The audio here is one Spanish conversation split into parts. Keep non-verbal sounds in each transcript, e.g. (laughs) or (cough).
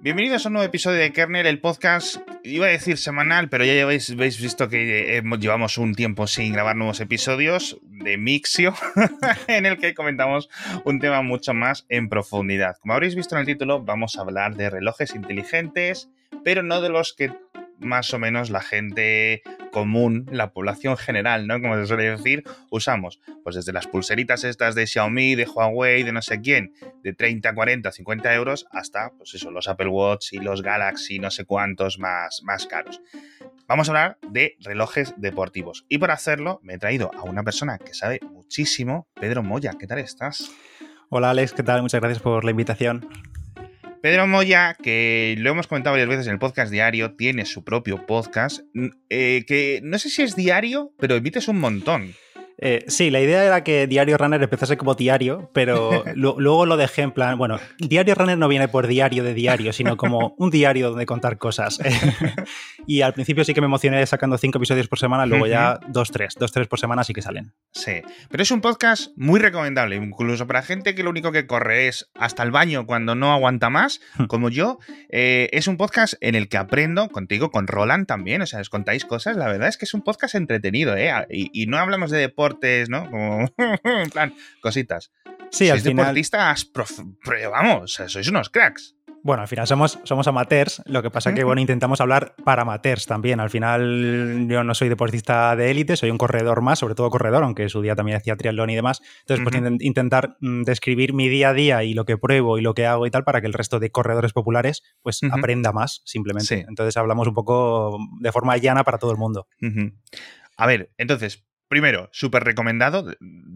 Bienvenidos a un nuevo episodio de Kernel, el podcast, iba a decir semanal, pero ya habéis, habéis visto que llevamos un tiempo sin grabar nuevos episodios de Mixio, (laughs) en el que comentamos un tema mucho más en profundidad. Como habréis visto en el título, vamos a hablar de relojes inteligentes, pero no de los que más o menos la gente común, la población general, ¿no? Como se suele decir, usamos. Pues desde las pulseritas estas de Xiaomi, de Huawei, de no sé quién, de 30, 40, 50 euros, hasta, pues eso, los Apple Watch y los Galaxy, no sé cuántos más, más caros. Vamos a hablar de relojes deportivos. Y para hacerlo, me he traído a una persona que sabe muchísimo, Pedro Moya. ¿Qué tal estás? Hola Alex, ¿qué tal? Muchas gracias por la invitación. Pedro Moya, que lo hemos comentado varias veces en el podcast diario, tiene su propio podcast, eh, que no sé si es diario, pero emites un montón. Eh, sí, la idea era que Diario Runner empezase como diario, pero (laughs) luego lo dejé en plan, bueno, Diario Runner no viene por diario de diario, sino como un diario donde contar cosas. (laughs) y al principio sí que me emocioné sacando cinco episodios por semana, luego ya dos, tres, dos, tres por semana sí que salen. Sí, pero es un podcast muy recomendable, incluso para gente que lo único que corre es hasta el baño cuando no aguanta más, hmm. como yo. Eh, es un podcast en el que aprendo contigo, con Roland también, o sea, os contáis cosas, la verdad es que es un podcast entretenido, ¿eh? Y, y no hablamos de deporte ¿no? Como, (laughs) en plan, cositas. Sí, al final... deportistas, vamos, sois unos cracks. Bueno, al final somos, somos amateurs, lo que pasa que, bueno, intentamos hablar para amateurs también. Al final yo no soy deportista de élite, soy un corredor más, sobre todo corredor, aunque su día también hacía triatlón y demás. Entonces, pues intentar mm, describir mi día a día y lo que pruebo y lo que hago y tal para que el resto de corredores populares pues aprenda más, simplemente. Entonces hablamos un poco de forma llana para todo el mundo. A ver, entonces, Primero, súper recomendado.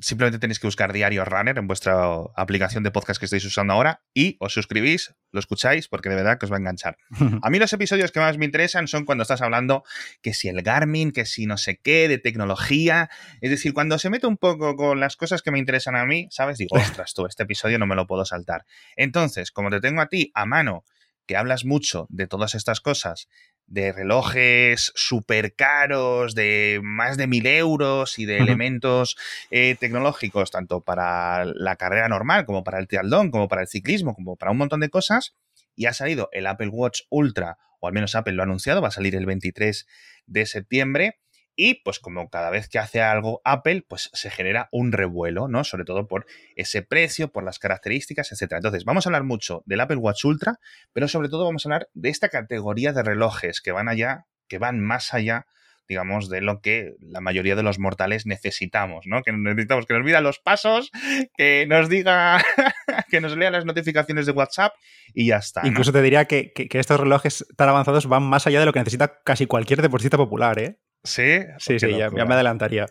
Simplemente tenéis que buscar Diario Runner en vuestra aplicación de podcast que estáis usando ahora y os suscribís, lo escucháis, porque de verdad que os va a enganchar. (laughs) A mí los episodios que más me interesan son cuando estás hablando que si el Garmin, que si no sé qué, de tecnología. Es decir, cuando se mete un poco con las cosas que me interesan a mí, ¿sabes? Digo, (laughs) ostras, tú, este episodio no me lo puedo saltar. Entonces, como te tengo a ti a mano, que hablas mucho de todas estas cosas de relojes súper caros, de más de mil euros y de elementos eh, tecnológicos, tanto para la carrera normal como para el triatlón, como para el ciclismo, como para un montón de cosas. Y ha salido el Apple Watch Ultra, o al menos Apple lo ha anunciado, va a salir el 23 de septiembre. Y pues como cada vez que hace algo Apple, pues se genera un revuelo, ¿no? Sobre todo por ese precio, por las características, etc. Entonces, vamos a hablar mucho del Apple Watch Ultra, pero sobre todo vamos a hablar de esta categoría de relojes que van allá, que van más allá digamos, de lo que la mayoría de los mortales necesitamos, ¿no? Que necesitamos que nos mida los pasos, que nos diga, (laughs) que nos lea las notificaciones de WhatsApp y ya está. Incluso te diría que, estos relojes tan avanzados van más allá de lo que necesita casi cualquier deportista popular, ¿eh? Sí, sí, sí, ya, me adelantaría.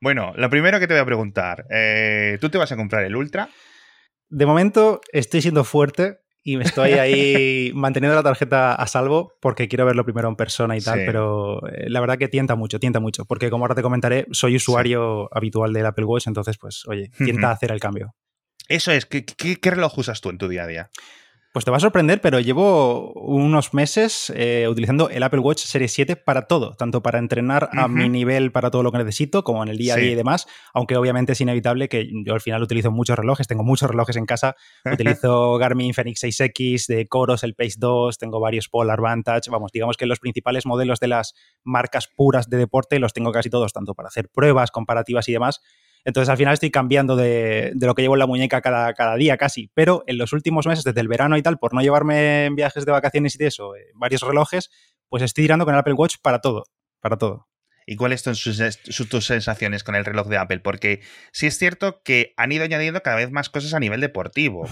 Bueno, lo primero que te voy a preguntar, eh, ¿tú te vas a comprar el Ultra? De momento estoy siendo fuerte y me estoy ahí (laughs) manteniendo la tarjeta a salvo porque quiero verlo primero en persona y tal, pero eh, la verdad que tienta mucho, tienta mucho, porque como ahora te comentaré, soy usuario habitual del Apple Watch, entonces pues oye, tienta hacer el cambio. Eso es, ¿Qué, qué reloj usas tú en tu día a día? Pues te va a sorprender, pero llevo unos meses eh, utilizando el Apple Watch Series 7 para todo, tanto para entrenar a mi nivel para todo lo que necesito, como en el día a día y demás, aunque obviamente es inevitable que yo al final utilizo muchos relojes, tengo muchos relojes en casa, (laughs) utilizo Garmin Fenix 6X, de Coros, el Pace 2, tengo varios Polar Vantage, vamos, digamos que los principales modelos de las marcas puras de deporte los tengo casi todos, tanto para hacer pruebas comparativas y demás, entonces al final estoy cambiando de, lo que llevo en la muñeca cada, cada, día casi. Pero en los últimos meses, desde el verano y tal, por no llevarme en viajes de vacaciones y de eso, eh, varios relojes, pues estoy tirando con el Apple Watch para todo. Para todo. ¿Y cuáles son sus, tus sensaciones con el reloj de Apple? Porque sí es cierto que han ido añadiendo cada vez más cosas a nivel deportivo.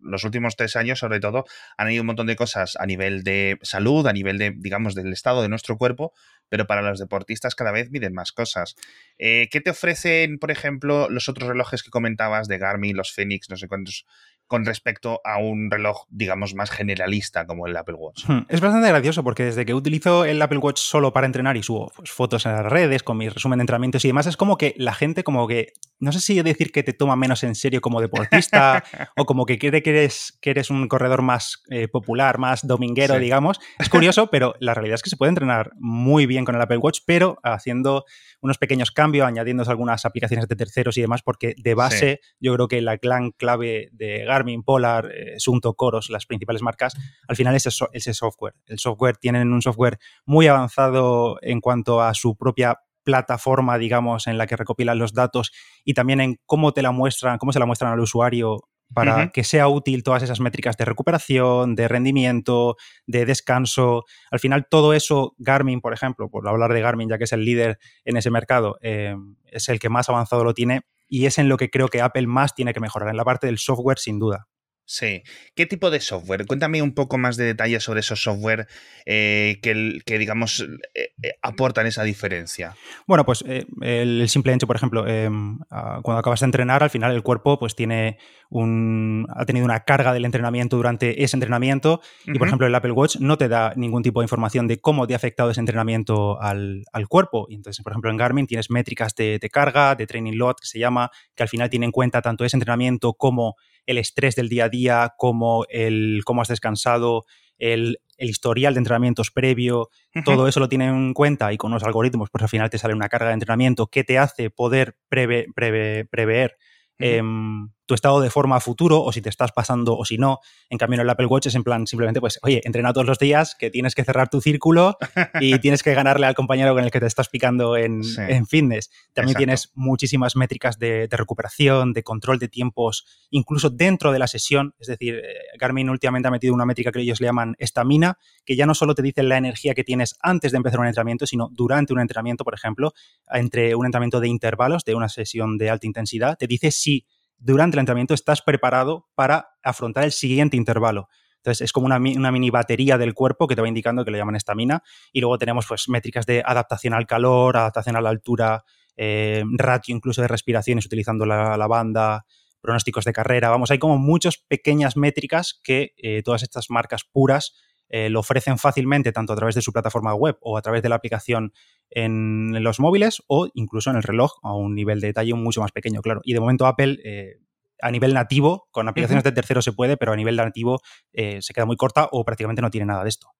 Los últimos tres años, sobre todo, han añadido un montón de cosas a nivel de salud, a nivel de, digamos, del estado de nuestro cuerpo, pero para los deportistas cada vez miden más cosas. Eh, ¿Qué te ofrecen, por ejemplo, los otros relojes que comentabas de Garmin, los Phoenix, no sé cuántos? Con respecto a un reloj, digamos, más generalista como el Apple Watch. Hmm, es bastante gracioso porque desde que utilizo el Apple Watch solo para entrenar y subo pues, fotos en las redes con mi resumen de entrenamientos y demás, es como que la gente como que, no sé si decir que te toma menos en serio como deportista (laughs) o como que cree que eres, que eres un corredor más eh, popular, más dominguero, digamos. Es curioso, pero la realidad es que se puede entrenar muy bien con el Apple Watch, pero haciendo unos pequeños cambios, añadiendo algunas aplicaciones de terceros y demás, porque de base yo creo que la gran clave de Garmin Garmin, Polar, eh, Sunto, Coros, las principales marcas, al final es ese software. El software tienen un software muy avanzado en cuanto a su propia plataforma, digamos, en la que recopilan los datos y también en cómo te la muestran, cómo se la muestran al usuario para que sea útil todas esas métricas de recuperación, de rendimiento, de descanso. Al final, todo eso, Garmin, por ejemplo, por hablar de Garmin, ya que es el líder en ese mercado, eh, es el que más avanzado lo tiene y es en lo que creo que Apple más tiene que mejorar, en la parte del software, sin duda. Sí. ¿Qué tipo de software? Cuéntame un poco más de detalles sobre esos software eh, que, digamos, eh, eh, aportan esa diferencia. Bueno, pues el simple hecho, por ejemplo, em, ah, cuando acabas de entrenar, al final el cuerpo pues tiene un, ha tenido una carga del entrenamiento durante ese entrenamiento y, por ejemplo, el Apple Watch no te da ningún tipo de información de cómo te ha afectado ese entrenamiento al, cuerpo. Y entonces, por ejemplo, en Garmin tienes métricas de, de carga, de training load, que se llama, que al final tiene en cuenta tanto ese entrenamiento como el estrés del día a día, como el cómo has descansado, el, historial de entrenamientos previo, todo eso lo tiene en cuenta y con los algoritmos, pues al final te sale una carga de entrenamiento que te hace poder prever Em, tu estado de forma futuro o si te estás pasando o si no. En cambio, en el Apple Watch es en plan simplemente, pues, oye, entrena todos los días, que tienes que cerrar tu círculo y (laughs) tienes que ganarle al compañero con el que te estás picando en, fitness. También tienes muchísimas métricas de, recuperación, de control de tiempos, incluso dentro de la sesión. Es decir, eh, Garmin últimamente ha metido una métrica que ellos le llaman estamina, que ya no solo te dice la energía que tienes antes de empezar un entrenamiento, sino durante un entrenamiento, por ejemplo, entre un entrenamiento de intervalos, de una sesión de alta intensidad, te dice si durante el entrenamiento estás preparado para afrontar el siguiente intervalo. Entonces es como una, mini batería del cuerpo que te va indicando que le llaman estamina. Y luego tenemos pues métricas de adaptación al calor, adaptación a la altura, eh, ratio incluso de respiraciones utilizando la, banda, pronósticos de carrera. Vamos, hay como muchas pequeñas métricas que eh, todas estas marcas puras eh, lo ofrecen fácilmente tanto a través de su plataforma web o a través de la aplicación en los móviles o incluso en el reloj a un nivel de detalle mucho más pequeño, claro. Y de momento Apple... Eh, a nivel nativo, con aplicaciones de tercero se puede, pero a nivel nativo eh, se queda muy corta o prácticamente no tiene nada de esto.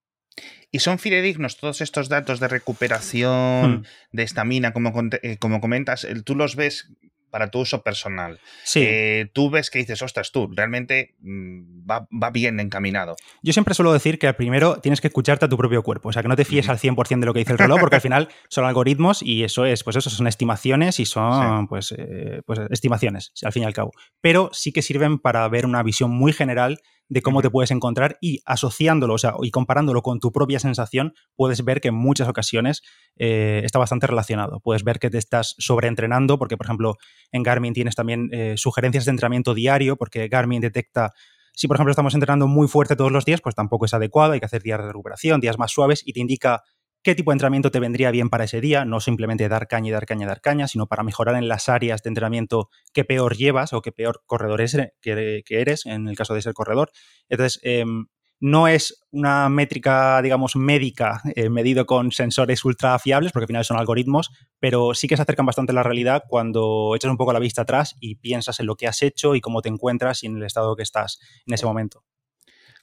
¿Y son fidedignos todos estos datos de recuperación, hmm. de estamina, como, como comentas? ¿Tú los ves para tu uso personal. Sí. Eh, tú ves que dices, ostras, tú, realmente mm, va, bien encaminado. Yo siempre suelo decir que primero tienes que escucharte a tu propio cuerpo, o sea, que no te fíes al 100% de lo que dice el reloj, porque al final son algoritmos y eso es, pues eso son estimaciones y son, pues, eh, pues estimaciones, al fin y al cabo. Pero sí que sirven para ver una visión muy general de cómo te puedes encontrar y asociándolo, o sea, y comparándolo con tu propia sensación, puedes ver que en muchas ocasiones eh, está bastante relacionado. Puedes ver que te estás sobreentrenando, porque, por ejemplo, en Garmin tienes también eh, sugerencias de entrenamiento diario, porque Garmin detecta si, por ejemplo, estamos entrenando muy fuerte todos los días, pues tampoco es adecuado, hay que hacer días de recuperación, días más suaves y te indica qué tipo de entrenamiento te vendría bien para ese día, no simplemente dar caña y dar caña y dar caña, sino para mejorar en las áreas de entrenamiento que peor llevas o que peor corredor es, que, eres, en el caso de ser corredor. Entonces, em, no es una métrica, digamos, médica eh, medido con sensores ultra fiables, porque al final son algoritmos, pero sí que se acercan bastante a la realidad cuando echas un poco la vista atrás y piensas en lo que has hecho y cómo te encuentras y en el estado que estás en ese momento.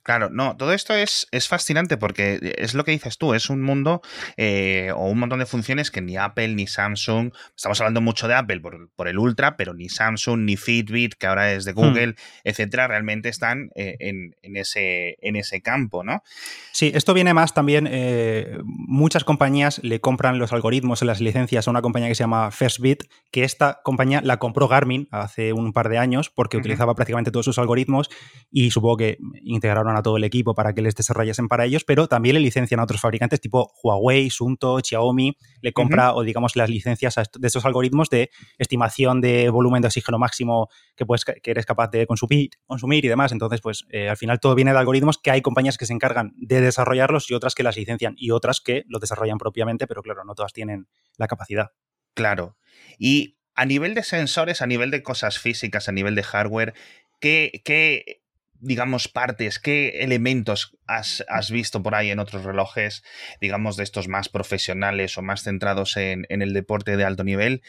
Claro, no, todo esto es, es, fascinante porque es lo que dices tú, es un mundo eh, o un montón de funciones que ni Apple ni Samsung, estamos hablando mucho de Apple por, el Ultra, pero ni Samsung ni Fitbit, que ahora es de hmm. Google, etcétera, realmente están eh, en, ese, en ese campo, ¿no? Sí, esto viene más también, eh, muchas compañías le compran los algoritmos en las licencias a una compañía que se llama FirstBit, que esta compañía la compró Garmin hace un par de años porque utilizaba prácticamente todos sus algoritmos y supongo que integraron a todo el equipo para que les desarrollasen para ellos, pero también le licencian a otros fabricantes tipo Huawei, Sunto, Xiaomi, le compra o digamos las licencias de estos algoritmos de estimación de volumen de oxígeno máximo que, puedes, que eres capaz de consumir, consumir y demás. Entonces, pues eh, al final todo viene de algoritmos que hay compañías que se encargan de desarrollarlos y otras que las licencian y otras que los desarrollan propiamente, pero claro, no todas tienen la capacidad. Claro. Y a nivel de sensores, a nivel de cosas físicas, a nivel de hardware, ¿qué, qué digamos, partes, qué elementos has, visto por ahí en otros relojes, digamos, de estos más profesionales o más centrados en, el deporte de alto nivel,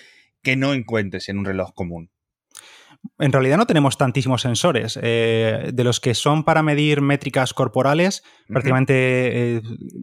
que no encuentres en un reloj común? En realidad no tenemos tantísimos sensores. Eh, de los que son para medir métricas corporales, prácticamente eh,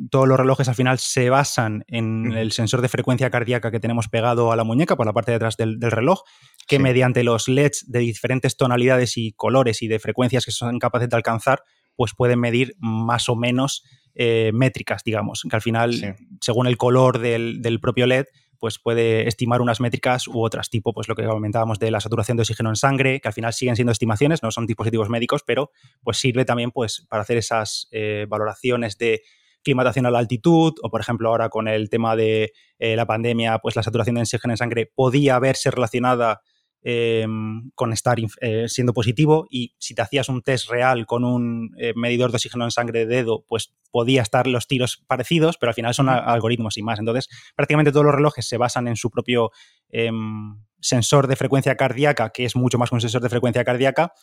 todos los relojes al final se basan en el sensor de frecuencia cardíaca que tenemos pegado a la muñeca por la parte de atrás del, reloj, que mediante los LEDs de diferentes tonalidades y colores y de frecuencias que son capaces de alcanzar, pues pueden medir más o menos eh, métricas, digamos, que al final, según el color del, del propio LED, pues puede estimar unas métricas u otras, tipo pues lo que comentábamos de la saturación de oxígeno en sangre, que al final siguen siendo estimaciones, no son dispositivos médicos, pero pues sirve también pues para hacer esas eh, valoraciones de climatación a la altitud, o por ejemplo ahora con el tema de eh, la pandemia, pues la saturación de oxígeno en sangre podía verse relacionada Em, con estar eh, siendo positivo y si te hacías un test real con un eh, medidor de oxígeno en sangre de dedo, pues podía estar los tiros parecidos, pero al final son algoritmos y más. Entonces, prácticamente todos los relojes se basan en su propio em, sensor de frecuencia cardíaca, que es mucho más que un sensor de frecuencia cardíaca,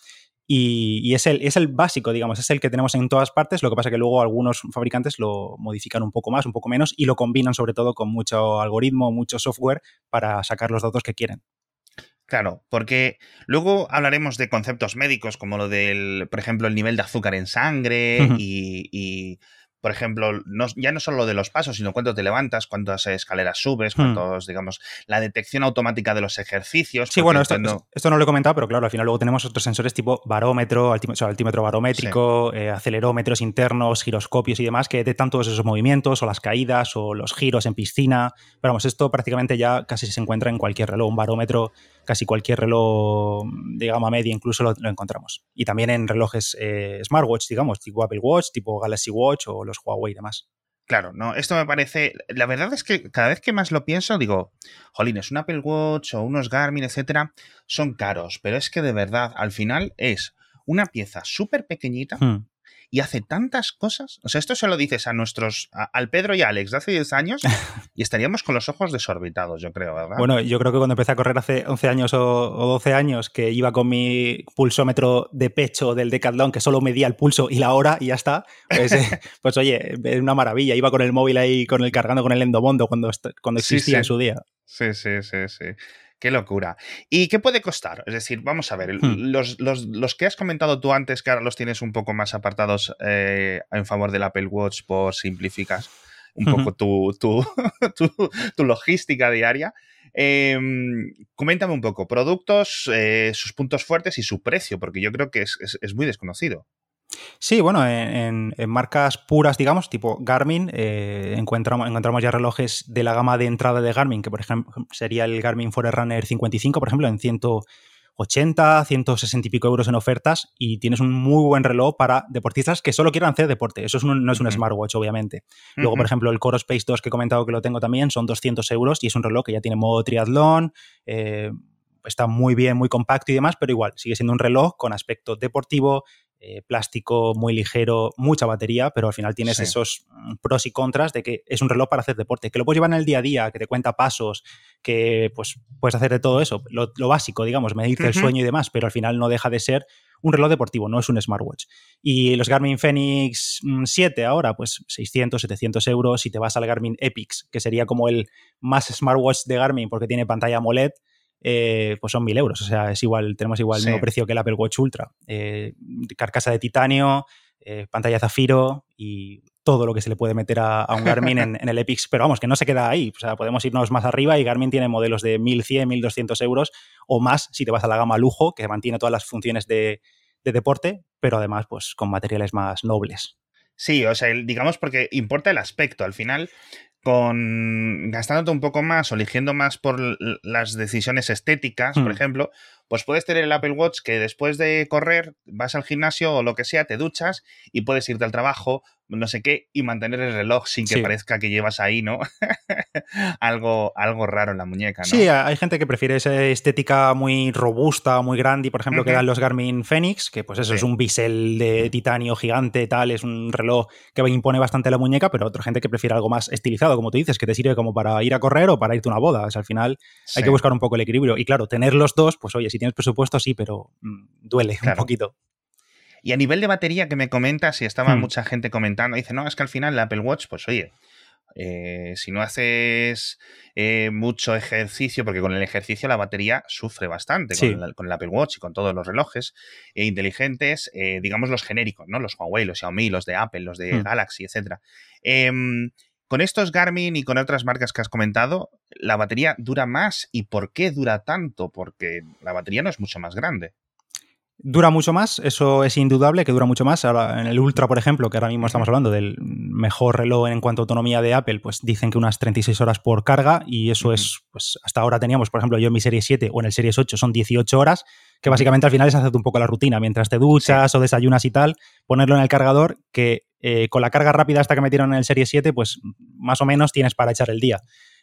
y, es, el, es el básico, digamos, es el que tenemos en todas partes, lo que pasa que luego algunos fabricantes lo modifican un poco más, un poco menos, y lo combinan sobre todo con mucho algoritmo, mucho software para sacar los datos que quieren. Claro, porque luego hablaremos de conceptos médicos como lo del, por ejemplo, el nivel de azúcar en sangre y, por ejemplo, ya no solo lo de los pasos, sino cuánto te levantas, cuántas escaleras subes, hmm. cuántos, digamos, la detección automática de los ejercicios. Sí, bueno, esto no... esto no lo he comentado, pero claro, al final luego tenemos otros sensores tipo barómetro, altímetro barométrico, eh, acelerómetros internos, giroscopios y demás que detectan todos esos movimientos o las caídas o los giros en piscina. Pero vamos, esto prácticamente ya casi se encuentra en cualquier reloj. Un barómetro casi cualquier reloj de gama media incluso lo, encontramos. Y también en relojes eh, smartwatch, digamos, tipo Apple Watch, tipo Galaxy Watch o los Huawei y demás. Claro, no, esto me parece. La verdad es que cada vez que más lo pienso, digo, jolines, un Apple Watch o unos Garmin, etcétera, son caros, pero es que de verdad, al final es una pieza súper pequeñita hmm y hace tantas cosas. O sea, esto se lo dices a nuestros, al Pedro y a Alex de hace 10 años (laughs) y estaríamos con los ojos desorbitados, yo creo, ¿verdad? Bueno, yo creo que cuando empecé a correr hace 11 años o, 12 años, que iba con mi pulsómetro de pecho del Decathlon, que solo medía el pulso y la hora y ya está, pues, (laughs) eh, pues oye, es una maravilla. Iba con el móvil ahí, con el cargando con el endomondo cuando, cuando existía en su día. Sí, sí, sí, sí. Qué locura. ¿Y qué puede costar? Es decir, vamos a ver, hmm. los, que has comentado tú antes, que ahora los tienes un poco más apartados eh, en favor del Apple Watch por simplificas un poco (laughs) tu, tu, logística diaria. Em, coméntame un poco, productos, eh, sus puntos fuertes y su precio, porque yo creo que es muy desconocido. Sí, bueno, en, marcas puras, digamos, tipo Garmin, eh, encontramos, encontramos ya relojes de la gama de entrada de Garmin, que por ejemplo sería el Garmin Forerunner 55, por ejemplo, en 180, 160 y pico euros en ofertas y tienes un muy buen reloj para deportistas que solo quieran hacer deporte. Eso no es un smartwatch, obviamente. Luego, por ejemplo, el Core Space 2 que he comentado que lo tengo también son 200 euros y es un reloj que ya tiene modo triatlón, eh, está muy bien, muy compacto y demás, pero igual, sigue siendo un reloj con aspecto deportivo, eh, plástico muy ligero, mucha batería, pero al final tienes esos mm, pros y contras de que es un reloj para hacer deporte, que lo puedes llevar en el día a día, que te cuenta pasos, que pues puedes hacer de todo eso, lo, básico, digamos, medirte el sueño y demás, pero al final no deja de ser un reloj deportivo, no es un smartwatch. Y los Garmin Fenix 7 mm, ahora, pues 600, 700 euros. Si te vas al Garmin Epix, que sería como el más smartwatch de Garmin porque tiene pantalla AMOLED, eh, pues son mil euros. O sea, es igual, tenemos igual el mismo precio que el Apple Watch Ultra. Eh, carcasa de titanio, eh, pantalla zafiro y todo lo que se le puede meter a, un (laughs) Garmin en, el Epix. Pero vamos, que no se queda ahí. O sea, podemos irnos más arriba y Garmin tiene modelos de 1100, 1200 euros o más si te vas a la gama lujo, que mantiene todas las funciones de, de deporte, pero además, pues con materiales más nobles. Sí, o sea, digamos porque importa el aspecto. Al final, con gastándote un poco más o eligiendo más por las decisiones estéticas, por hmm. ejemplo, pues puedes tener el Apple Watch que después de correr vas al gimnasio o lo que sea, te duchas y puedes irte al trabajo, no sé qué, y mantener el reloj sin que parezca que llevas ahí, ¿no? (laughs) algo, algo raro en la muñeca, ¿no? Sí, hay gente que prefiere esa estética muy robusta, muy grande, y por ejemplo, que dan los Garmin Fenix, que pues eso es un bisel de titanio gigante, tal, es un reloj que impone bastante la muñeca, pero otra gente que prefiere algo más estilizado, como tú dices, que te sirve como para ir a correr o para irte a una boda. al final hay que buscar un poco el equilibrio. Y claro, tener los dos, pues oye, si tienes presupuesto, sí, pero mm, duele un poquito. Y a nivel de batería que me comentas, y estaba hmm. mucha gente comentando, dice, no, es que al final el Apple Watch, pues oye, Eh, si no haces eh, mucho ejercicio, porque con el ejercicio la batería sufre bastante, con, el, Apple Watch y con todos los relojes inteligentes, digamos los genéricos, ¿no? Los Huawei, los Xiaomi, los de Apple, los de hmm. Galaxy, etc. Con estos Garmin y con otras marcas que has comentado, la batería dura más. ¿Y por qué dura tanto? Porque la batería no es mucho más grande. Dura mucho más, eso es indudable que dura mucho más. Ahora, en el Ultra, por ejemplo, que ahora mismo estamos hablando del mejor reloj en cuanto a autonomía de Apple, pues dicen que unas 36 horas por carga y eso es, pues hasta ahora teníamos, por ejemplo, yo en mi serie 7 o en el Series 8 son 18 horas, que básicamente al final es hacerte un poco la rutina, mientras te duchas o desayunas y tal, ponerlo en el cargador, que eh, con la carga rápida hasta que metieron en el Serie 7, pues más o menos tienes para echar el día.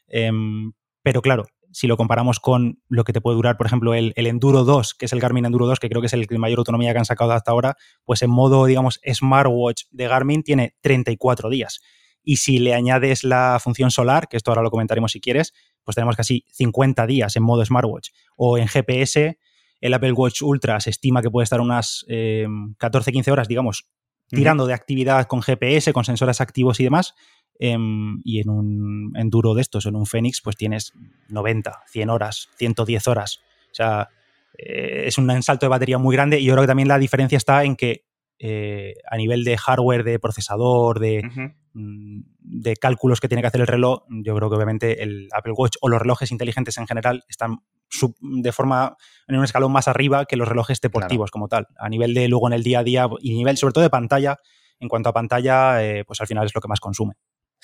Em, pero claro, si lo comparamos con lo que te puede durar, por ejemplo, el, Enduro 2, que es el Garmin Enduro 2, que creo que es el mayor autonomía que han sacado hasta ahora, pues en modo, digamos, smartwatch de Garmin tiene 34 días. Y si le añades la función solar, que esto ahora lo comentaremos si quieres, pues tenemos casi 50 días en modo smartwatch. O en GPS, el Apple Watch Ultra se estima que puede estar unas 14-15 eh, horas, digamos, tirando de actividad con GPS, con sensores activos y demás. Em, y en un enduro de estos, en un Fénix, pues tienes 90, 100 horas, 110 horas. O sea, eh, es un salto de batería muy grande y yo creo que también la diferencia está en que eh, a nivel de hardware, de procesador, de, mm, de, cálculos que tiene que hacer el reloj, yo creo que obviamente el Apple Watch o los relojes inteligentes en general están de forma en un escalón más arriba que los relojes deportivos como tal. A nivel de luego en el día a día y nivel sobre todo de pantalla, en cuanto a pantalla, eh, pues al final es lo que más consume.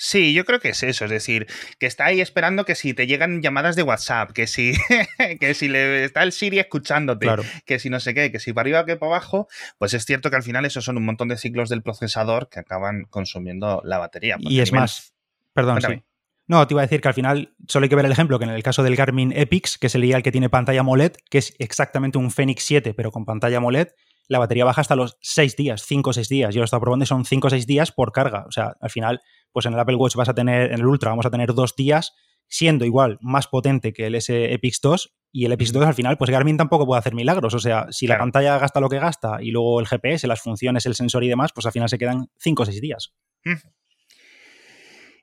Sí, yo creo que es eso, es decir, que está ahí esperando que si te llegan llamadas de WhatsApp, que si, (laughs) que si le está el Siri escuchándote, que si no sé qué, que si para arriba que para abajo, pues es cierto que al final esos son un montón de ciclos del procesador que acaban consumiendo la batería. Y es más, perdón, sí. No, te iba a decir que al final solo hay que ver el ejemplo que en el caso del Garmin Epix, que sería el que tiene pantalla AMOLED, que es exactamente un Fenix 7, pero con pantalla AMOLED, la batería baja hasta los 6 días, 5 o 6 días. Yo lo he estado probando y son 5 o 6 días por carga. O sea, al final, pues en el Apple Watch vas a tener, en el Ultra vamos a tener 2 días, siendo igual más potente que el S Epix 2. Y el Epix 2 al final, pues Garmin tampoco puede hacer milagros. O sea, si la pantalla gasta lo que gasta y luego el GPS, las funciones, el sensor y demás, pues al final se quedan 5 o 6 días.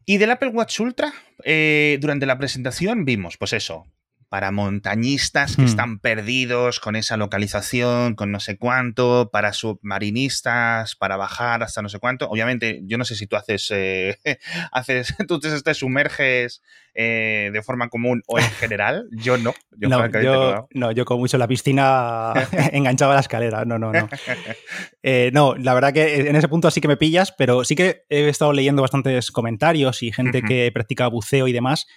Y del Apple Watch Ultra, eh, durante la presentación vimos, pues eso, para montañistas que hmm. están perdidos con esa localización, con no sé cuánto, para submarinistas, para bajar hasta no sé cuánto. Obviamente, yo no sé si tú haces, eh, (laughs) haces (laughs) tú te, sumerges eh, de forma común o en general. Yo no. Yo no, yo, no, yo como mucho en la piscina (laughs) enganchaba la escalera. No, no, no. Eh, no, la verdad que en ese punto sí que me pillas, pero sí que he estado leyendo bastantes comentarios y gente que practica buceo y demás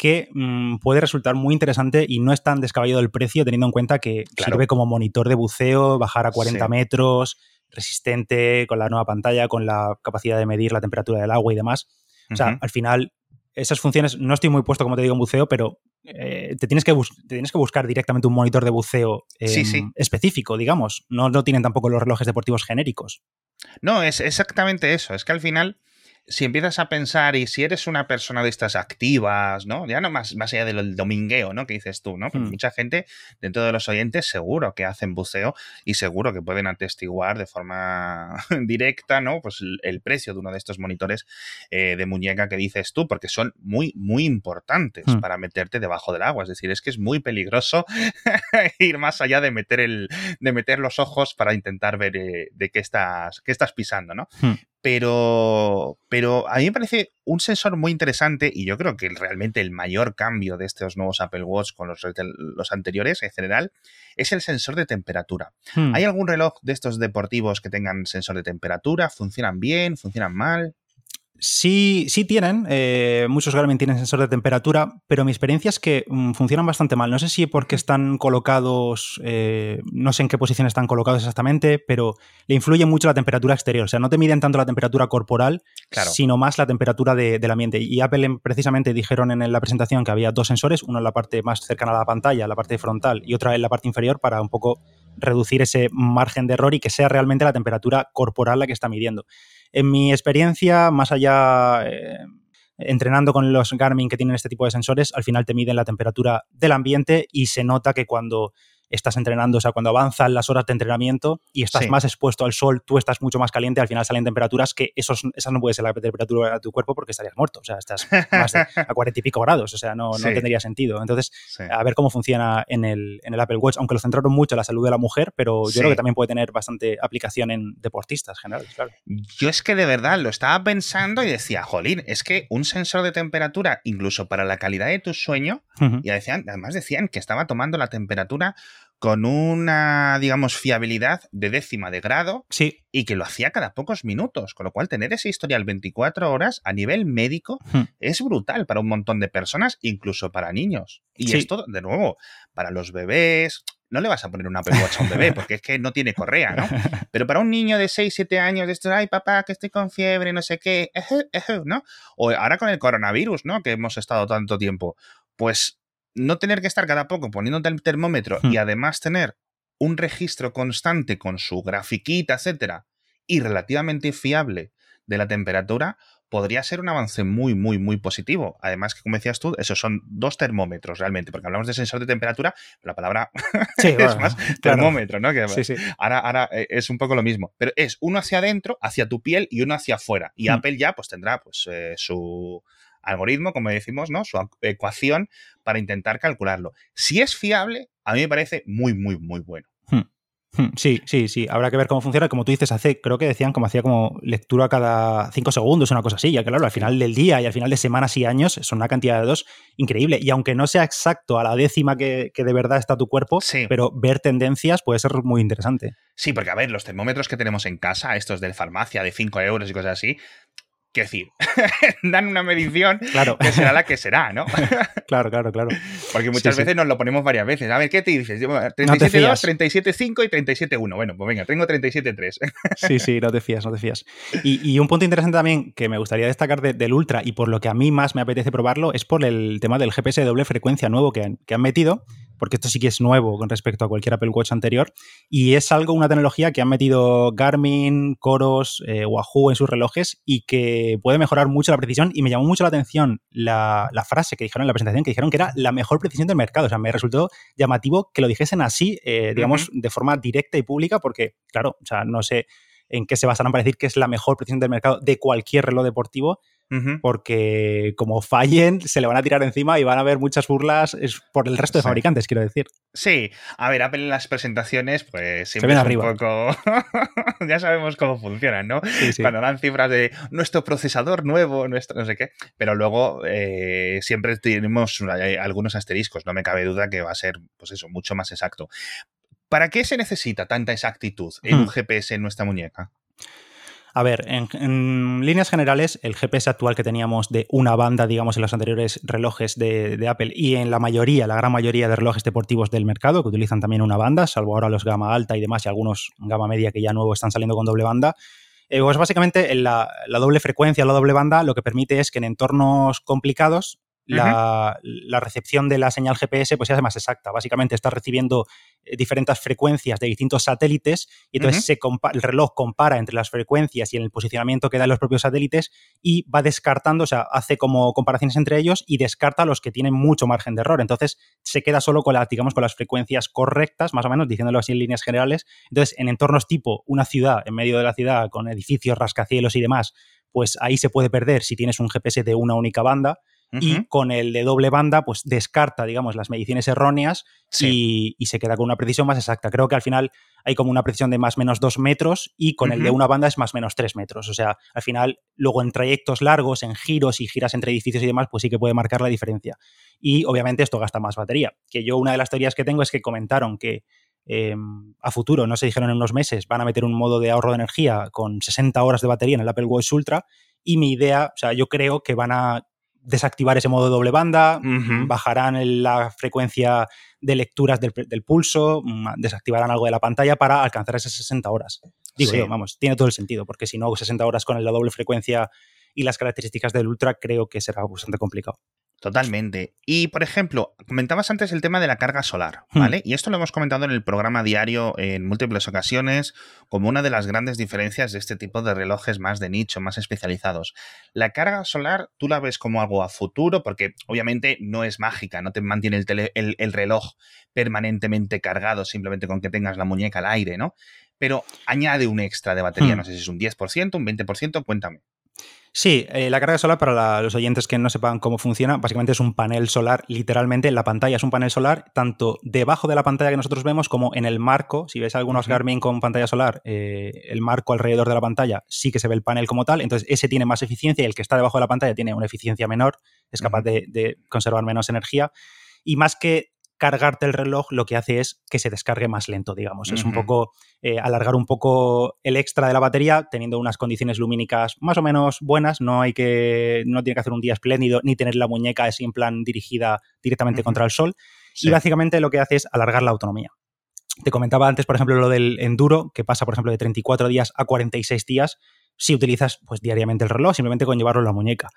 que mm, puede resultar muy interesante y no es tan descabellado el precio teniendo en cuenta que sirve como monitor de buceo, bajar a 40 metros, resistente, con la nueva pantalla, con la capacidad de medir la temperatura del agua y demás. O sea, al final, esas funciones, no estoy muy puesto, como te digo, en buceo, pero eh, te, tienes que tienes que buscar directamente un monitor de buceo em, específico, digamos. No, no tienen tampoco los relojes deportivos genéricos. No, es exactamente eso. Es que al final si empiezas a pensar y si eres una persona de estas activas, ¿no? Ya no más, más allá del domingueo, ¿no? Que dices tú, ¿no? Pues hmm. Mucha gente dentro de los oyentes seguro que hacen buceo y seguro que pueden atestiguar de forma (laughs) directa, ¿no? Pues el, precio de uno de estos monitores eh, de muñeca que dices tú, porque son muy, muy importantes hmm. para meterte debajo del agua. Es decir, es que es muy peligroso (laughs) ir más allá de meter el, de meter los ojos para intentar ver eh, de qué estás, qué estás pisando, ¿no? Hmm pero, pero a mí me parece un sensor muy interesante y yo creo que realmente el mayor cambio de estos nuevos Apple Watch con los, los anteriores en general es el sensor de temperatura. Hmm. ¿Hay algún reloj de estos deportivos que tengan sensor de temperatura? ¿Funcionan bien? ¿Funcionan mal? Sí, sí tienen, eh, muchos Garmin tienen sensor de temperatura, pero mi experiencia es que mm, funcionan bastante mal. No sé si porque están colocados, eh, no sé en qué posición están colocados exactamente, pero le influye mucho la temperatura exterior. O sea, no te miden tanto la temperatura corporal, sino más la temperatura del ambiente. Y Apple precisamente dijeron en la presentación que había dos sensores, uno en la parte más cercana a la pantalla, la parte frontal, y otra en la parte inferior para un poco reducir ese margen de error y que sea realmente la temperatura corporal la que está midiendo. En mi experiencia, más allá eh, entrenando con los Garmin que tienen este tipo de sensores, al final te miden la temperatura del ambiente y se nota que cuando estás entrenando, o sea, cuando avanzan las horas de entrenamiento y estás más expuesto al sol, tú estás mucho más caliente, al final salen temperaturas que esos, esa no puede ser la temperatura de tu cuerpo porque estarías muerto, o sea, estás más (laughs) a cuarenta y pico grados, o sea, no, no tendría sentido. Entonces, a ver cómo funciona en el, en el Apple Watch, aunque lo centraron mucho en la salud de la mujer, pero yo creo que también puede tener bastante aplicación en deportistas generales, claro. Yo es que de verdad lo estaba pensando y decía, jolín, es que un sensor de temperatura, incluso para la calidad de tu sueño, y decían, además decían que estaba tomando la temperatura con una, digamos, fiabilidad de décima de grado sí. y que lo hacía cada pocos minutos, con lo cual tener ese historial 24 horas a nivel médico es brutal para un montón de personas, incluso para niños. Y esto, de nuevo, para los bebés, no le vas a poner una Apple a un bebé porque es que no tiene correa, ¿no? (laughs) Pero para un niño de 6, 7 años, de esto, ay papá, que estoy con fiebre, no sé qué, ¿no? O ahora con el coronavirus, ¿no? Que hemos estado tanto tiempo, pues no tener que estar cada poco poniéndote el termómetro y hmm. además tener un registro constante con su grafiquita, etcétera, y relativamente fiable de la temperatura, podría ser un avance muy, muy, muy positivo. Además, que como decías tú, esos son dos termómetros realmente, porque hablamos de sensor de temperatura, la palabra (laughs) es más (laughs) termómetro, ¿no? Que Ahora, ahora eh, es un poco lo mismo, pero es uno hacia adentro, hacia tu piel y uno hacia afuera. Y hmm. Apple ya pues tendrá pues eh, su algoritmo, como decimos, ¿no? Su ecuación para intentar calcularlo. Si es fiable, a mí me parece muy, muy, muy bueno. Hmm. Hmm. Sí, sí, sí. Habrá que ver cómo funciona. Como tú dices, hace, creo que decían como hacía como lectura cada cinco segundos, una cosa así. Ya que claro, al final del día y al final de semanas y años son una cantidad de datos increíble. Y aunque no sea exacto a la décima que, de verdad está tu cuerpo, pero ver tendencias puede ser muy interesante. Sí, porque a ver, los termómetros que tenemos en casa, estos de farmacia de 5 euros y cosas así, Qué decir, (laughs) dan una medición claro. que será la que será, ¿no? (laughs) claro, claro, claro. Porque muchas veces nos lo ponemos varias veces. A ver, ¿qué te dices? 37.2, 37.5 y 37.1. Bueno, pues venga, tengo 37.3. (laughs) sí, sí, no te fías, no te fías. Y, un punto interesante también que me gustaría destacar del Ultra y por lo que a mí más me apetece probarlo es por el tema del GPS de doble frecuencia nuevo que que han metido, porque esto sí que es nuevo con respecto a cualquier Apple Watch anterior, y es algo, una tecnología que han metido Garmin, Coros, eh, Wahoo en sus relojes y que puede mejorar mucho la precisión, y me llamó mucho la atención la, frase que dijeron en la presentación, que dijeron que era la mejor precisión del mercado, o sea, me resultó llamativo que lo dijesen así, eh, digamos, de forma directa y pública, porque, claro, o sea, no sé en qué se basarán para decir que es la mejor precisión del mercado de cualquier reloj deportivo, porque como fallen, se le van a tirar encima y van a haber muchas burlas por el resto de fabricantes, quiero decir. Sí, a ver, Apple en las presentaciones, pues siempre es un poco. (laughs) ya sabemos cómo funcionan, ¿no? Cuando dan cifras de nuestro procesador nuevo, nuestro no sé qué. Pero luego eh, siempre tenemos algunos asteriscos, no me cabe duda que va a ser, pues eso, mucho más exacto. ¿Para qué se necesita tanta exactitud en un hmm. GPS en nuestra muñeca? A ver, en, líneas generales, el GPS actual que teníamos de una banda, digamos, en los anteriores relojes de, Apple y en la mayoría, la gran mayoría de relojes deportivos del mercado, que utilizan también una banda, salvo ahora los gama alta y demás, y algunos gama media que ya nuevo están saliendo con doble banda, eh, pues básicamente la, la, doble frecuencia, la doble banda, lo que permite es que en entornos complicados la, recepción de la señal GPS pues se hace más exacta. Básicamente estás recibiendo eh, diferentes frecuencias de distintos satélites y entonces se el reloj compara entre las frecuencias y el posicionamiento que dan los propios satélites y va descartando, o sea, hace como comparaciones entre ellos y descarta los que tienen mucho margen de error. Entonces se queda solo con, digamos, con las frecuencias correctas, más o menos, diciéndolo así en líneas generales. Entonces, en entornos tipo una ciudad, en medio de la ciudad, con edificios, rascacielos y demás, pues ahí se puede perder si tienes un GPS de una única banda y con el de doble banda, pues descarta, digamos, las mediciones erróneas y, se queda con una precisión más exacta. Creo que al final hay como una precisión de más o menos dos metros y con el de una banda es más o menos tres metros. O sea, al final, luego en trayectos largos, en giros y giras entre edificios y demás, pues sí que puede marcar la diferencia. Y obviamente esto gasta más batería. Que yo una de las teorías que tengo es que comentaron que em, a futuro, no se dijeron en unos meses, van a meter un modo de ahorro de energía con 60 horas de batería en el Apple Watch Ultra. Y mi idea, o sea, yo creo que van a desactivar ese modo de doble banda, bajarán la frecuencia de lecturas del, pulso, mm, desactivarán algo de la pantalla para alcanzar esas 60 horas. Digo yo, vamos, tiene todo el sentido, porque si no, 60 horas con la doble frecuencia y las características del Ultra creo que será bastante complicado. Totalmente. Y, por ejemplo, comentabas antes el tema de la carga solar, hmm. ¿vale? Y esto lo hemos comentado en el programa diario en múltiples ocasiones como una de las grandes diferencias de este tipo de relojes más de nicho, más especializados. La carga solar, tú la ves como algo a futuro, porque obviamente no es mágica, no te mantiene el, el reloj permanentemente cargado simplemente con que tengas la muñeca al aire, ¿no? Pero añade un extra de batería, hmm. no sé si es un 10%, un 20%, cuéntame. Sí, eh, la carga solar, para los oyentes que no sepan cómo funciona, básicamente es un panel solar, literalmente en la pantalla es un panel solar, tanto debajo de la pantalla que nosotros vemos como en el marco. Si ves algunos Garmin con pantalla solar, eh, el marco alrededor de la pantalla sí que se ve el panel como tal, entonces ese tiene más eficiencia y el que está debajo de la pantalla tiene una eficiencia menor, es capaz de conservar menos energía. Y más que cargarte el reloj lo que hace es que se descargue más lento, digamos. Es un poco eh, alargar un poco el extra de la batería, teniendo unas condiciones lumínicas más o menos buenas. No hay que, no tiene que hacer un día espléndido ni tener la muñeca así en plan dirigida directamente contra el sol. Y básicamente lo que hace es alargar la autonomía. Te comentaba antes, por ejemplo, lo del enduro, que pasa, por ejemplo, de 34 días a 46 días si utilizas pues diariamente el reloj, simplemente con llevarlo en la muñeca.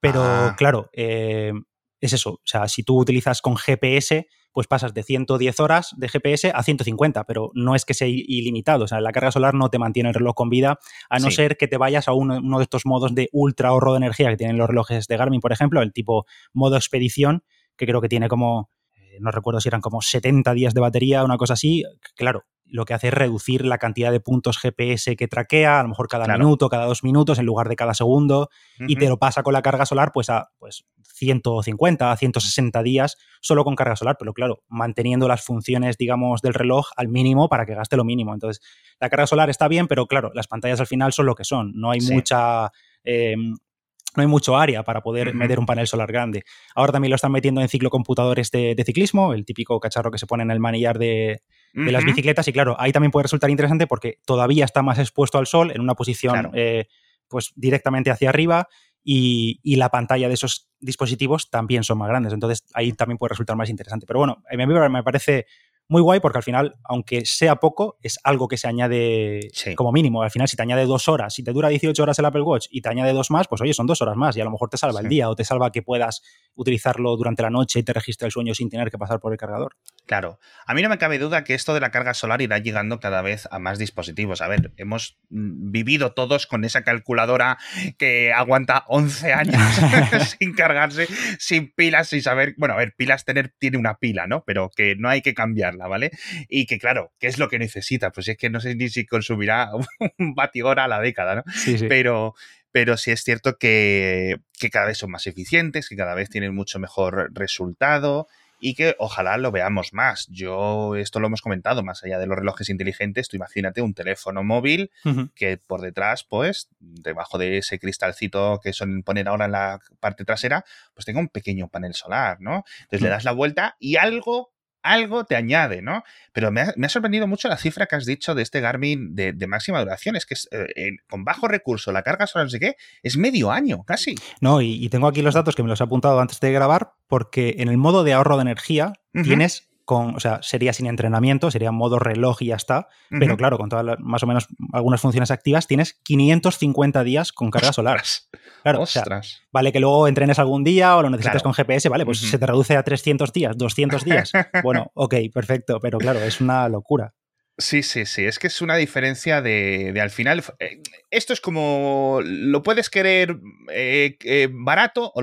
Pero ah. claro, eh, es eso. O sea, si tú utilizas con GPS, pues pasas de 110 horas de GPS a 150, pero no es que sea ilimitado. O sea, la carga solar no te mantiene el reloj con vida, a no ser que te vayas a uno, de estos modos de ultra ahorro de energía que tienen los relojes de Garmin, por ejemplo, el tipo modo expedición, que creo que tiene como, no recuerdo si eran como 70 días de batería, una cosa así. Claro, lo que hace es reducir la cantidad de puntos GPS que traquea, a lo mejor cada minuto, cada dos minutos, en lugar de cada segundo, y te lo pasa con la carga solar pues a pues, 150, a 160 días solo con carga solar, pero claro, manteniendo las funciones, digamos, del reloj al mínimo para que gaste lo mínimo. Entonces, la carga solar está bien, pero claro, las pantallas al final son lo que son, no hay mucha... Em, no hay mucho área para poder meter un panel solar grande. Ahora también lo están metiendo en ciclocomputadores de, de ciclismo, el típico cacharro que se pone en el manillar de, de las bicicletas y claro, ahí también puede resultar interesante porque todavía está más expuesto al sol en una posición eh, pues directamente hacia arriba y, la pantalla de esos dispositivos también son más grandes, entonces ahí también puede resultar más interesante. Pero bueno, a mí me parece muy guay porque al final, aunque sea poco, es algo que se añade como mínimo. Al final, si te añade dos horas, si te dura 18 horas el Apple Watch y te añade dos más, pues oye, son dos horas más y a lo mejor te salva el día o te salva que puedas utilizarlo durante la noche y te registra el sueño sin tener que pasar por el cargador. Claro, a mí no me cabe duda que esto de la carga solar irá llegando cada vez a más dispositivos. A ver, hemos mm, vivido todos con esa calculadora que aguanta 11 años (laughs) (laughs) sin cargarse, sin pilas, sin saber, bueno, a ver, pilas tener tiene una pila, ¿no? Pero que no hay que cambiarla, ¿vale? Y que claro, ¿qué es lo que necesita? Pues es que no sé ni si consumirá (laughs) un batigora a la década, ¿no? Sí, sí. Pero, pero sí es cierto que, que, cada vez son más eficientes, que cada vez tienen mucho mejor resultado y que ojalá lo veamos más. Yo, esto lo hemos comentado, más allá de los relojes inteligentes, tú imagínate un teléfono móvil que por detrás, pues, debajo de ese cristalcito que son poner ahora en la parte trasera, pues tenga un pequeño panel solar, ¿no? Entonces le das la vuelta y algo algo te añade, ¿no? Pero me ha, sorprendido mucho la cifra que has dicho de este Garmin de, máxima duración. Es que eh, con bajo recurso, la carga solar, no sé qué, es medio año casi. No, y, tengo aquí los datos que me los he apuntado antes de grabar, porque en el modo de ahorro de energía tienes con, o sea, sería sin entrenamiento, sería modo reloj y ya está, pero claro, con todas más o menos algunas funciones activas, tienes 550 días con carga solar. Claro, vale que luego entrenes algún día o lo necesites con GPS, vale, pues se te reduce a 300 días, 200 días. (laughs) bueno, ok, perfecto, pero claro, es una locura. Sí, sí, sí. Es que es una diferencia de, al final. Eh, esto es como. Lo puedes querer eh, eh, barato o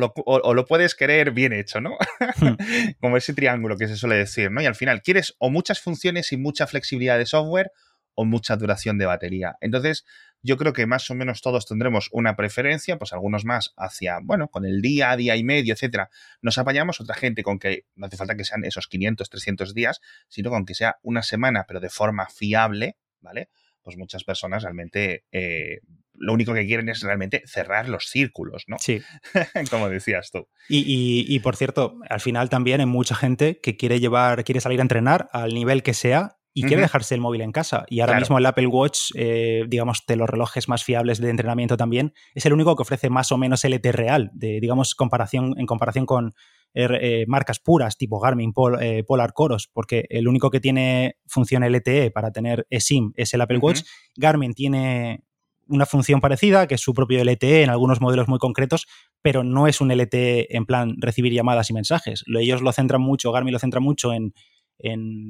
lo, puedes querer bien hecho, ¿no? Hmm. (laughs) como ese triángulo que se suele decir, ¿no? Y al final quieres o muchas funciones y mucha flexibilidad de software o mucha duración de batería. Entonces, yo creo que más o menos todos tendremos una preferencia, pues algunos más hacia, bueno, con el día, día y medio, etcétera, nos apañamos, otra gente con que no hace falta que sean esos 500, 300 días, sino con que sea una semana, pero de forma fiable, ¿vale? Pues muchas personas realmente eh, lo único que quieren es realmente cerrar los círculos, ¿no? Sí. (laughs) Como decías tú. Y, y, por cierto, al final también hay mucha gente que quiere llevar, quiere salir a entrenar al nivel que sea y quiere dejarse el móvil en casa. Y ahora mismo el Apple Watch, eh, digamos, de los relojes más fiables de entrenamiento también, es el único que ofrece más o menos LT real, de, digamos, comparación, en comparación con er, eh, marcas puras tipo Garmin, eh, Polar Coros, porque el único que tiene función LTE para tener eSIM es el Apple Watch. Garmin tiene una función parecida, que es su propio LTE en algunos modelos muy concretos, pero no es un LTE en plan recibir llamadas y mensajes. Ellos lo centran mucho, Garmin lo centra mucho en,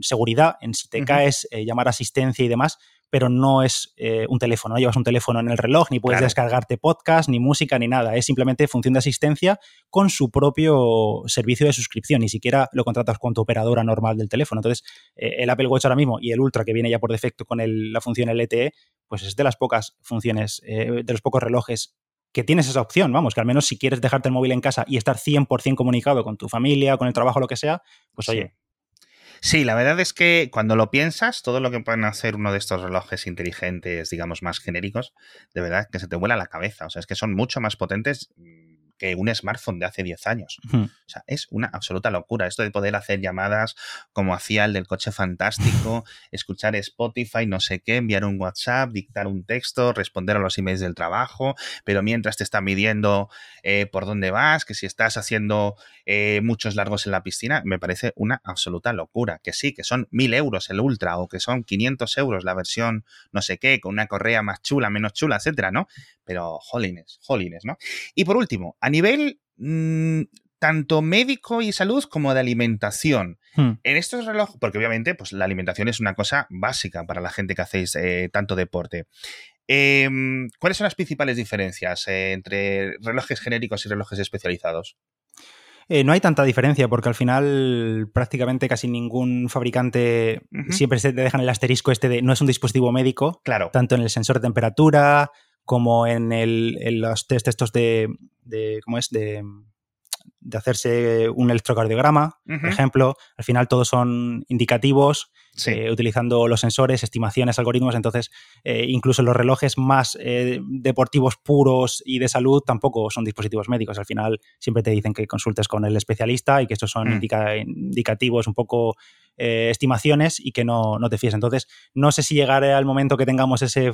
seguridad, en si te caes, eh, llamar asistencia y demás, pero no es eh, un teléfono, no llevas un teléfono en el reloj, ni puedes descargarte podcast, ni música, ni nada. Es simplemente función de asistencia con su propio servicio de suscripción. Ni siquiera lo contratas con tu operadora normal del teléfono. Entonces, eh, el Apple Watch ahora mismo y el Ultra, que viene ya por defecto con la función LTE, pues es de las pocas funciones, de los pocos relojes que tienes esa opción, vamos, que al menos si quieres dejarte el móvil en casa y estar 100% comunicado con tu familia, con el trabajo, lo que sea, pues oye, Sí, la verdad es que cuando lo piensas, todo lo que pueden hacer uno de estos relojes inteligentes, digamos, más genéricos, de verdad que se te vuela la cabeza. O sea, es que son mucho más potentes que un smartphone de hace 10 años. O sea, es una absoluta locura. Esto de poder hacer llamadas como hacía el del coche fantástico, (laughs) escuchar Spotify, no sé qué, enviar un WhatsApp, dictar un texto, responder a los emails del trabajo, pero mientras te está midiendo eh, por dónde vas, que si estás haciendo eh, muchos largos en la piscina, me parece una absoluta locura. Que sí, que son 1000 euros el Ultra o que son 500 euros la versión no sé qué, con una correa más chula, menos chula, etcétera, ¿no? Pero jolines, jolines, ¿no? Y por último, a nivel mm, tanto médico y salud como de alimentación. Hmm. En estos relojes, porque obviamente pues, la alimentación es una cosa básica para la gente que hacéis eh, tanto deporte. Em, ¿Cuáles son las principales diferencias eh, entre relojes genéricos y relojes especializados? Eh, no hay tanta diferencia porque al final prácticamente casi ningún fabricante siempre se te dejan el asterisco este de no es un dispositivo médico. Claro. Tanto en el sensor de temperatura, como en, el, en los test estos de, de ¿cómo es? De, de hacerse un electrocardiograma, por ejemplo. Al final todos son indicativos, eh, utilizando los sensores, estimaciones, algoritmos. Entonces, eh, incluso los relojes más eh, deportivos puros y de salud tampoco son dispositivos médicos. Al final siempre te dicen que consultes con el especialista y que estos son mm. indicativos, un poco estimaciones y que no, no te fíes. Entonces, no sé si llegará al momento que tengamos ese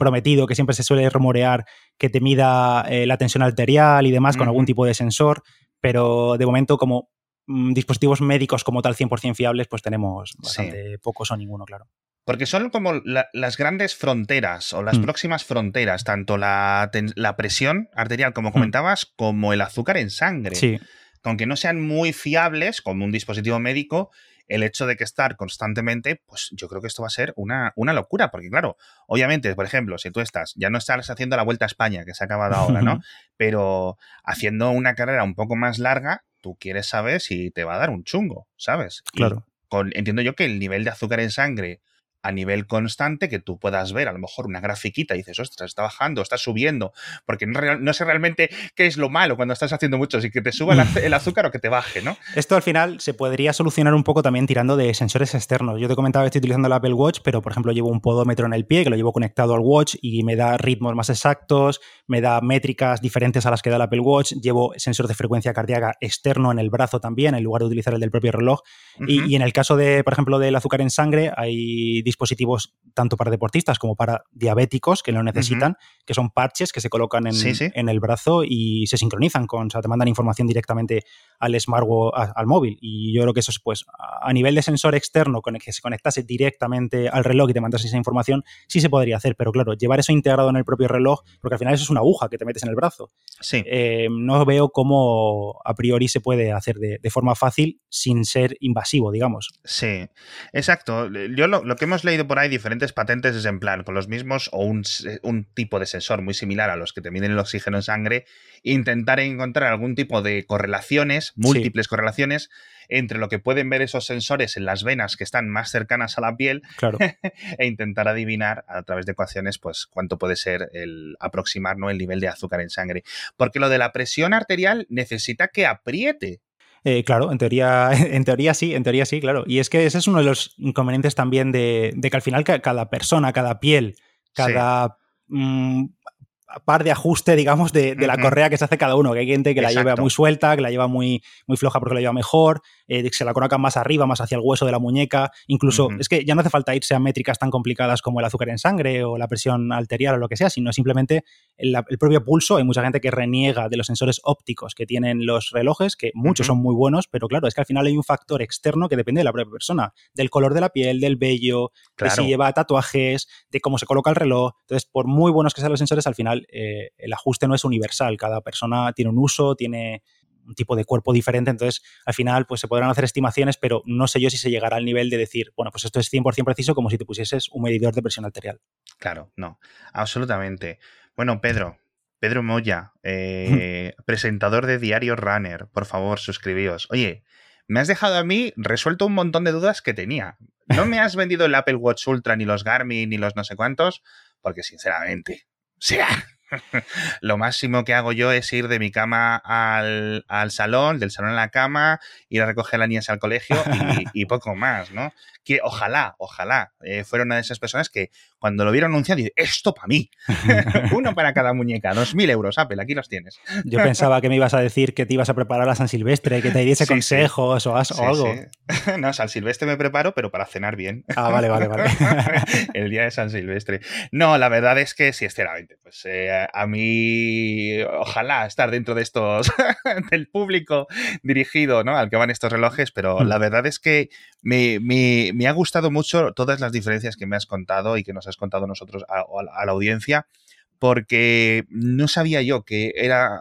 prometido que siempre se suele rumorear que te mida eh, la tensión arterial y demás con algún tipo de sensor, pero de momento como mm, dispositivos médicos como tal 100% fiables, pues tenemos bastante pocos o ninguno, claro. Porque son como las grandes fronteras o las mm. próximas fronteras, tanto la, presión arterial, como mm. comentabas, como el azúcar en sangre. Sí. Aunque no sean muy fiables como un dispositivo médico, el hecho de que estar constantemente, pues yo creo que esto va a ser una, una, locura, porque claro, obviamente, por ejemplo, si tú estás, ya no estás haciendo la Vuelta a España, que se ha acabado ahora, ¿no? (laughs) Pero haciendo una carrera un poco más larga, tú quieres saber si te va a dar un chungo, ¿sabes? Claro. entiendo yo que el nivel de azúcar en sangre a nivel constante que tú puedas ver a lo mejor una grafiquita y dices, ostras, está bajando, está subiendo, porque no, sé realmente qué es lo malo cuando estás haciendo mucho, si que te suba (laughs) el, azúcar o que te baje, ¿no? Esto al final se podría solucionar un poco también tirando de sensores externos. Yo te comentaba que estoy utilizando el Apple Watch, pero por ejemplo llevo un podómetro en el pie que lo llevo conectado al Watch y me da ritmos más exactos, me da métricas diferentes a las que da el Apple Watch, llevo sensor de frecuencia cardíaca externo en el brazo también, en lugar de utilizar el del propio reloj. y, y en el caso de, por ejemplo, del azúcar en sangre, hay dispositivos tanto para deportistas como para diabéticos que lo necesitan, que son parches que se colocan en, el brazo y se sincronizan con, o sea, te mandan información directamente al smartwatch, al móvil. Y yo creo que eso es, pues, a nivel de sensor externo, con el que se conectase directamente al reloj y te mandase esa información, sí se podría hacer, pero claro, llevar eso integrado en el propio reloj, porque al final eso es una aguja que te metes en el brazo. Sí. Eh, no veo cómo a priori se puede hacer de, forma fácil sin ser invasivo, digamos. Sí, exacto. Yo lo, lo que hemos leído por ahí, diferentes patentes, es en plan, con los mismos o un, tipo de sensor muy similar a los que te miden el oxígeno en sangre, intentar encontrar algún tipo de correlaciones, múltiples correlaciones, entre lo que pueden ver esos sensores en las venas que están más cercanas a la piel (laughs) claro. e intentar adivinar a través de ecuaciones pues cuánto puede ser el aproximar el nivel de azúcar en sangre. Porque lo de la presión arterial necesita que apriete eh, claro, en teoría, (laughs) en teoría sí, en teoría sí, claro. Y es que ese es uno de los inconvenientes también de, que al final cada persona, cada piel, cada mm, par de ajuste, digamos, de, la correa que se hace cada uno. Que hay gente que la lleva muy suelta, que la lleva muy, muy floja porque la lleva mejor, eh, que se la coloca más arriba, más hacia el hueso de la muñeca. Incluso, es que ya no hace falta irse a métricas tan complicadas como el azúcar en sangre o la presión arterial o lo que sea, sino simplemente el, propio pulso, hay mucha gente que reniega de los sensores ópticos que tienen los relojes, que muchos son muy buenos, pero claro, es que al final hay un factor externo que depende de la propia persona, del color de la piel, del vello, de si lleva tatuajes, de cómo se coloca el reloj. Entonces, por muy buenos que sean los sensores, al final eh, el ajuste no es universal. Cada persona tiene un uso, tiene un tipo de cuerpo diferente, entonces al final pues se podrán hacer estimaciones, pero no sé yo si se llegará al nivel de decir, bueno, pues esto es 100% preciso como si te pusieses un medidor de presión arterial. Claro, no, absolutamente. Bueno, Pedro, Pedro Moya, eh, presentador de Diario Runner, por favor, suscribíos. Oye, me has dejado a mí resuelto un montón de dudas que tenía. No me has vendido el Apple Watch Ultra, ni los Garmin, ni los no sé cuántos, porque sinceramente, sea, (laughs) Lo máximo que hago yo es ir de mi cama al, salón, del salón a la cama, ir a recoger a las niñas al colegio (laughs) y, poco más, ¿no? Que ojalá, ojalá eh, fuera una de esas personas que cuando lo vieron anunciado, dice, esto para mí. (laughs) Uno para cada muñeca, dos mil euros, Apple, aquí los tienes. Yo pensaba que me ibas a decir que te ibas a preparar a San Silvestre, que te diese consejos O, algo. No, San Silvestre me preparo, pero para cenar bien. Ah, vale, vale, vale. El día de San Silvestre. No, la verdad es que, sinceramente, pues eh, a mí, ojalá estar dentro de estos, (laughs) del público dirigido, ¿no? Al que van estos relojes, pero hmm. la verdad es que me, me, ha gustado mucho todas las diferencias que me has contado y que nos has contado nosotros a, la audiencia, porque no sabía yo que era,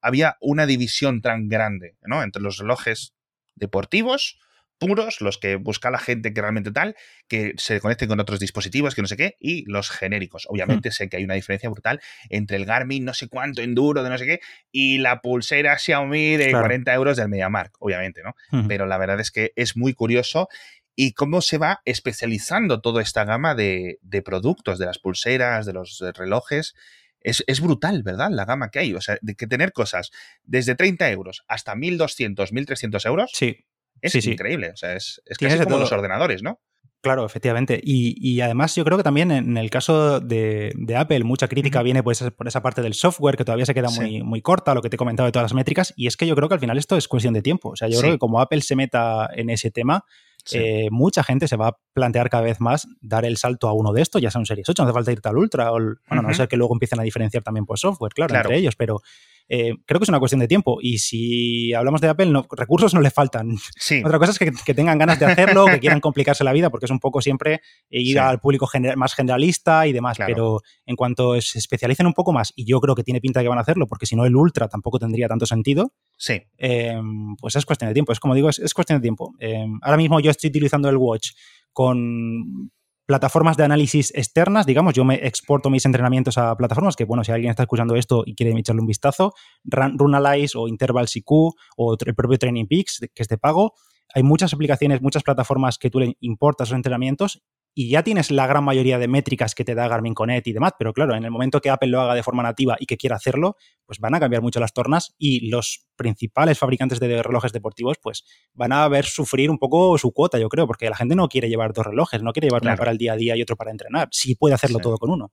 había una división tan grande, ¿no? Entre los relojes deportivos, puros, los que busca la gente que realmente tal, que se conecten con otros dispositivos, que no sé qué, y los genéricos. Obviamente sé que hay una diferencia brutal entre el Garmin no sé cuánto enduro de no sé qué y la pulsera Xiaomi de 40 euros del MediaMark, obviamente, ¿no? Pero la verdad es que es muy curioso y cómo se va especializando toda esta gama de, productos, de las pulseras, de los relojes. Es, es, brutal, ¿verdad? La gama que hay. O sea, de que tener cosas desde 30 euros hasta 1.200, 1.300 euros. Sí. Es increíble. O sea, es, es casi como los ordenadores, ¿no? Claro, efectivamente. Y, además yo creo que también en el caso de, Apple mucha crítica viene pues, por esa parte del software que todavía se queda muy, muy corta, lo que te he comentado de todas las métricas. Y es que yo creo que al final esto es cuestión de tiempo. O sea, yo creo que como Apple se meta en ese tema, eh, mucha gente se va a plantear cada vez más dar el salto a uno de estos, ya sea un Series 8, no hace falta irte al Ultra, o, bueno, no sé que luego empiecen a diferenciar también por software, claro, entre ellos, pero eh, creo que es una cuestión de tiempo. Y si hablamos de Apple, recursos no le faltan. Otra cosa es que, tengan ganas de hacerlo, que quieran (laughs) complicarse la vida, porque es un poco siempre ir al público más generalista y demás. Pero en cuanto se especialicen un poco más, y yo creo que tiene pinta de que van a hacerlo, porque si no el Ultra tampoco tendría tanto sentido. Sí. Em, pues es cuestión de tiempo. Es como digo, es, cuestión de tiempo. Em, ahora mismo yo estoy utilizando el Watch con plataformas de análisis externas, digamos, yo me exporto mis entrenamientos a plataformas que, bueno, si alguien está escuchando esto y quiere echarle un vistazo, Runalyze o Intervals IQ o el propio Training Peaks, que es de pago, hay muchas aplicaciones, muchas plataformas que tú le importas los entrenamientos y ya tienes la gran mayoría de métricas que te da Garmin Connect y demás, pero claro, en el momento que Apple lo haga de forma nativa y que quiera hacerlo, pues van a cambiar mucho las tornas y los principales fabricantes de relojes deportivos pues van a ver sufrir un poco su cuota, yo creo, porque la gente no quiere llevar dos relojes, no quiere llevar uno para el día a día y otro para entrenar, si puede hacerlo todo con uno.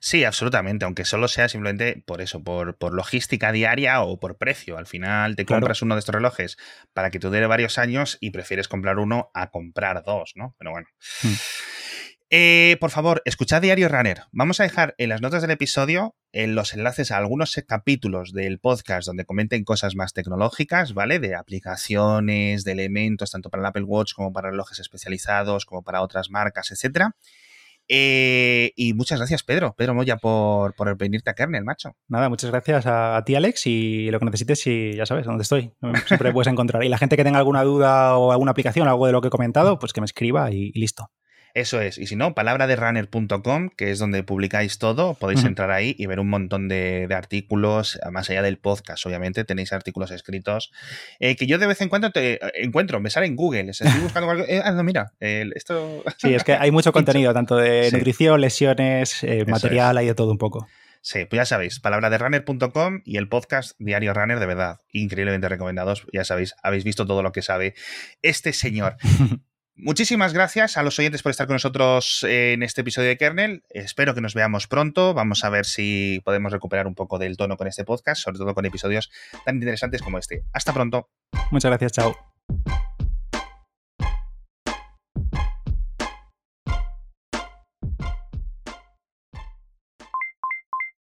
Sí, absolutamente, aunque solo sea simplemente por eso, por, por logística diaria o por precio. Al final te compras uno de estos relojes para que te dure varios años y prefieres comprar uno a comprar dos, ¿no? Pero bueno. Hmm. Eh, por favor, escuchad Diario Runner. Vamos a dejar en las notas del episodio en los enlaces a algunos capítulos del podcast donde comenten cosas más tecnológicas, ¿vale? De aplicaciones, de elementos, tanto para el Apple Watch como para relojes especializados, como para otras marcas, etcétera. Eh, y muchas gracias, Pedro. Pedro Moya, por, por venirte a Kernel, macho. Nada, muchas gracias a, ti, Alex. Y lo que necesites, y ya sabes dónde estoy. Siempre puedes encontrar. Y la gente que tenga alguna duda o alguna aplicación, algo de lo que he comentado, pues que me escriba y listo. Eso es. Y si no, palabraderunner.com, que es donde publicáis todo, podéis entrar ahí y ver un montón de, artículos, más allá del podcast, obviamente, tenéis artículos escritos eh, que yo de vez en cuando te eh, encuentro, me sale en Google, estoy (laughs) buscando algo. Eh, ah, no, mira, esto. (laughs) Sí, es que hay mucho (laughs) contenido, tanto de nutrición, lesiones, material, hay de todo un poco. Sí, pues ya sabéis, palabraderunner.com y el podcast Diario Runner, de verdad, increíblemente recomendados. Ya sabéis, habéis visto todo lo que sabe este señor. Muchísimas gracias a los oyentes por estar con nosotros en este episodio de Kernel. Espero que nos veamos pronto. Vamos a ver si podemos recuperar un poco del tono con este podcast, sobre todo con episodios tan interesantes como este. Hasta pronto. Muchas gracias, chao.